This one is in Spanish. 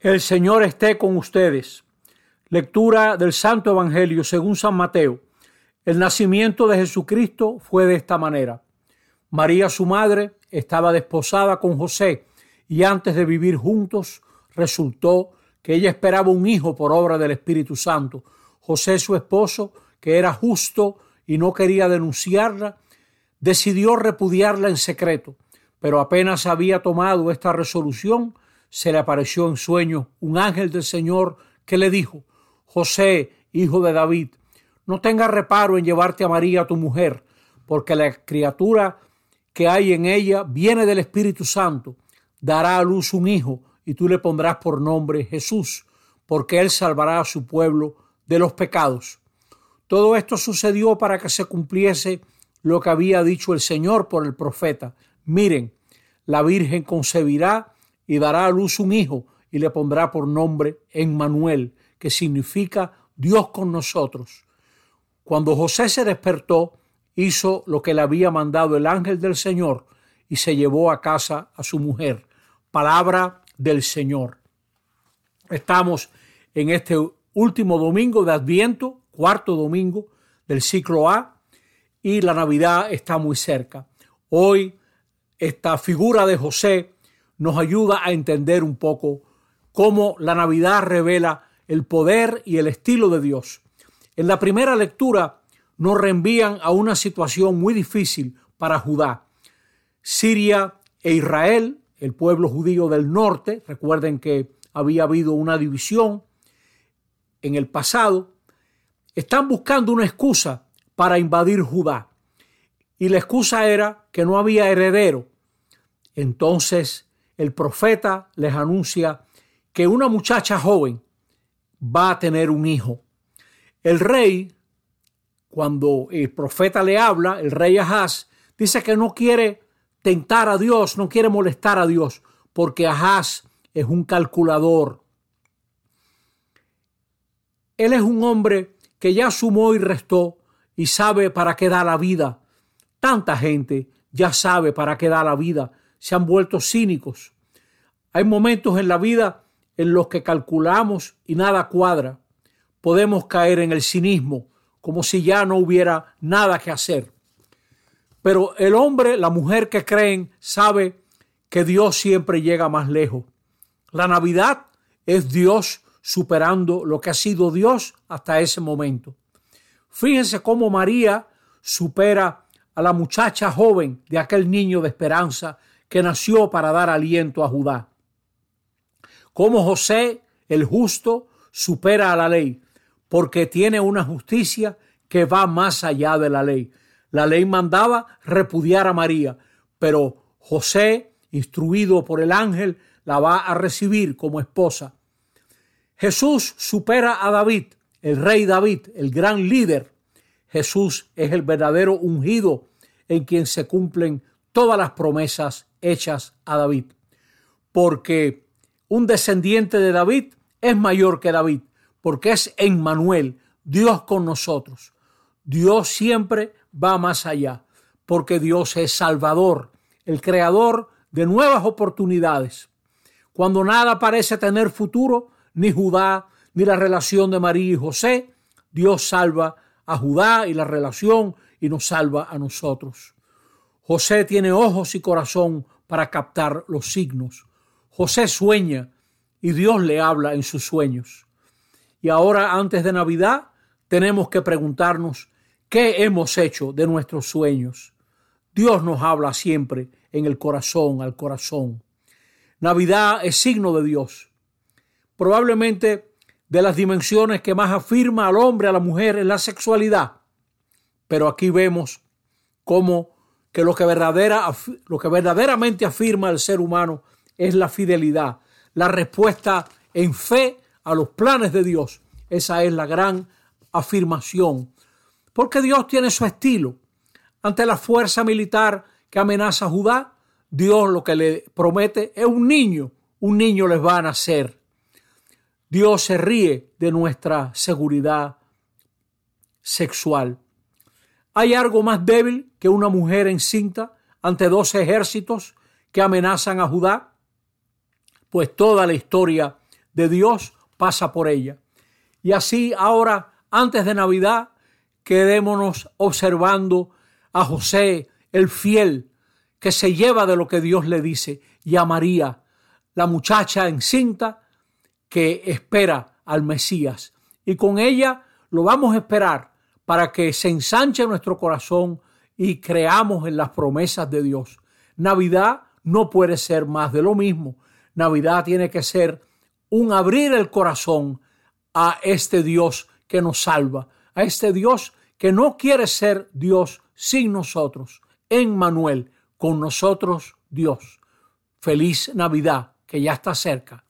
El Señor esté con ustedes. Lectura del Santo Evangelio según San Mateo. El nacimiento de Jesucristo fue de esta manera. María, su madre, estaba desposada con José y antes de vivir juntos resultó que ella esperaba un hijo por obra del Espíritu Santo. José, su esposo, que era justo y no quería denunciarla, decidió repudiarla en secreto, pero apenas había tomado esta resolución, se le apareció en sueño un ángel del Señor que le dijo, José, hijo de David, no tengas reparo en llevarte a María tu mujer, porque la criatura que hay en ella viene del Espíritu Santo, dará a luz un hijo, y tú le pondrás por nombre Jesús, porque él salvará a su pueblo de los pecados. Todo esto sucedió para que se cumpliese lo que había dicho el Señor por el profeta. Miren, la Virgen concebirá y dará a luz un hijo y le pondrá por nombre Emmanuel, que significa Dios con nosotros. Cuando José se despertó, hizo lo que le había mandado el ángel del Señor y se llevó a casa a su mujer. Palabra del Señor. Estamos en este último domingo de Adviento, cuarto domingo del ciclo A, y la Navidad está muy cerca. Hoy esta figura de José nos ayuda a entender un poco cómo la Navidad revela el poder y el estilo de Dios. En la primera lectura nos reenvían a una situación muy difícil para Judá. Siria e Israel, el pueblo judío del norte, recuerden que había habido una división en el pasado, están buscando una excusa para invadir Judá. Y la excusa era que no había heredero. Entonces el profeta les anuncia que una muchacha joven va a tener un hijo. El rey, cuando el profeta le habla, el rey Ahaz, dice que no quiere tentar a Dios, no quiere molestar a Dios, porque Ahaz es un calculador. Él es un hombre que ya sumó y restó y sabe para qué da la vida. Tanta gente ya sabe para qué da la vida se han vuelto cínicos. Hay momentos en la vida en los que calculamos y nada cuadra. Podemos caer en el cinismo, como si ya no hubiera nada que hacer. Pero el hombre, la mujer que creen, sabe que Dios siempre llega más lejos. La Navidad es Dios superando lo que ha sido Dios hasta ese momento. Fíjense cómo María supera a la muchacha joven de aquel niño de esperanza que nació para dar aliento a Judá. Como José, el justo, supera a la ley, porque tiene una justicia que va más allá de la ley. La ley mandaba repudiar a María, pero José, instruido por el ángel, la va a recibir como esposa. Jesús supera a David, el rey David, el gran líder. Jesús es el verdadero ungido en quien se cumplen todas las promesas hechas a David. Porque un descendiente de David es mayor que David, porque es Emmanuel, Dios con nosotros. Dios siempre va más allá, porque Dios es Salvador, el creador de nuevas oportunidades. Cuando nada parece tener futuro, ni Judá, ni la relación de María y José, Dios salva a Judá y la relación y nos salva a nosotros. José tiene ojos y corazón para captar los signos. José sueña y Dios le habla en sus sueños. Y ahora, antes de Navidad, tenemos que preguntarnos qué hemos hecho de nuestros sueños. Dios nos habla siempre en el corazón, al corazón. Navidad es signo de Dios. Probablemente de las dimensiones que más afirma al hombre, a la mujer, es la sexualidad. Pero aquí vemos cómo que lo que, verdadera, lo que verdaderamente afirma el ser humano es la fidelidad, la respuesta en fe a los planes de Dios. Esa es la gran afirmación. Porque Dios tiene su estilo. Ante la fuerza militar que amenaza a Judá, Dios lo que le promete es un niño. Un niño les va a nacer. Dios se ríe de nuestra seguridad sexual. ¿Hay algo más débil que una mujer encinta ante dos ejércitos que amenazan a Judá? Pues toda la historia de Dios pasa por ella. Y así ahora, antes de Navidad, quedémonos observando a José, el fiel, que se lleva de lo que Dios le dice, y a María, la muchacha encinta que espera al Mesías. Y con ella lo vamos a esperar para que se ensanche nuestro corazón y creamos en las promesas de Dios. Navidad no puede ser más de lo mismo. Navidad tiene que ser un abrir el corazón a este Dios que nos salva, a este Dios que no quiere ser Dios sin nosotros. En Manuel, con nosotros Dios. Feliz Navidad, que ya está cerca.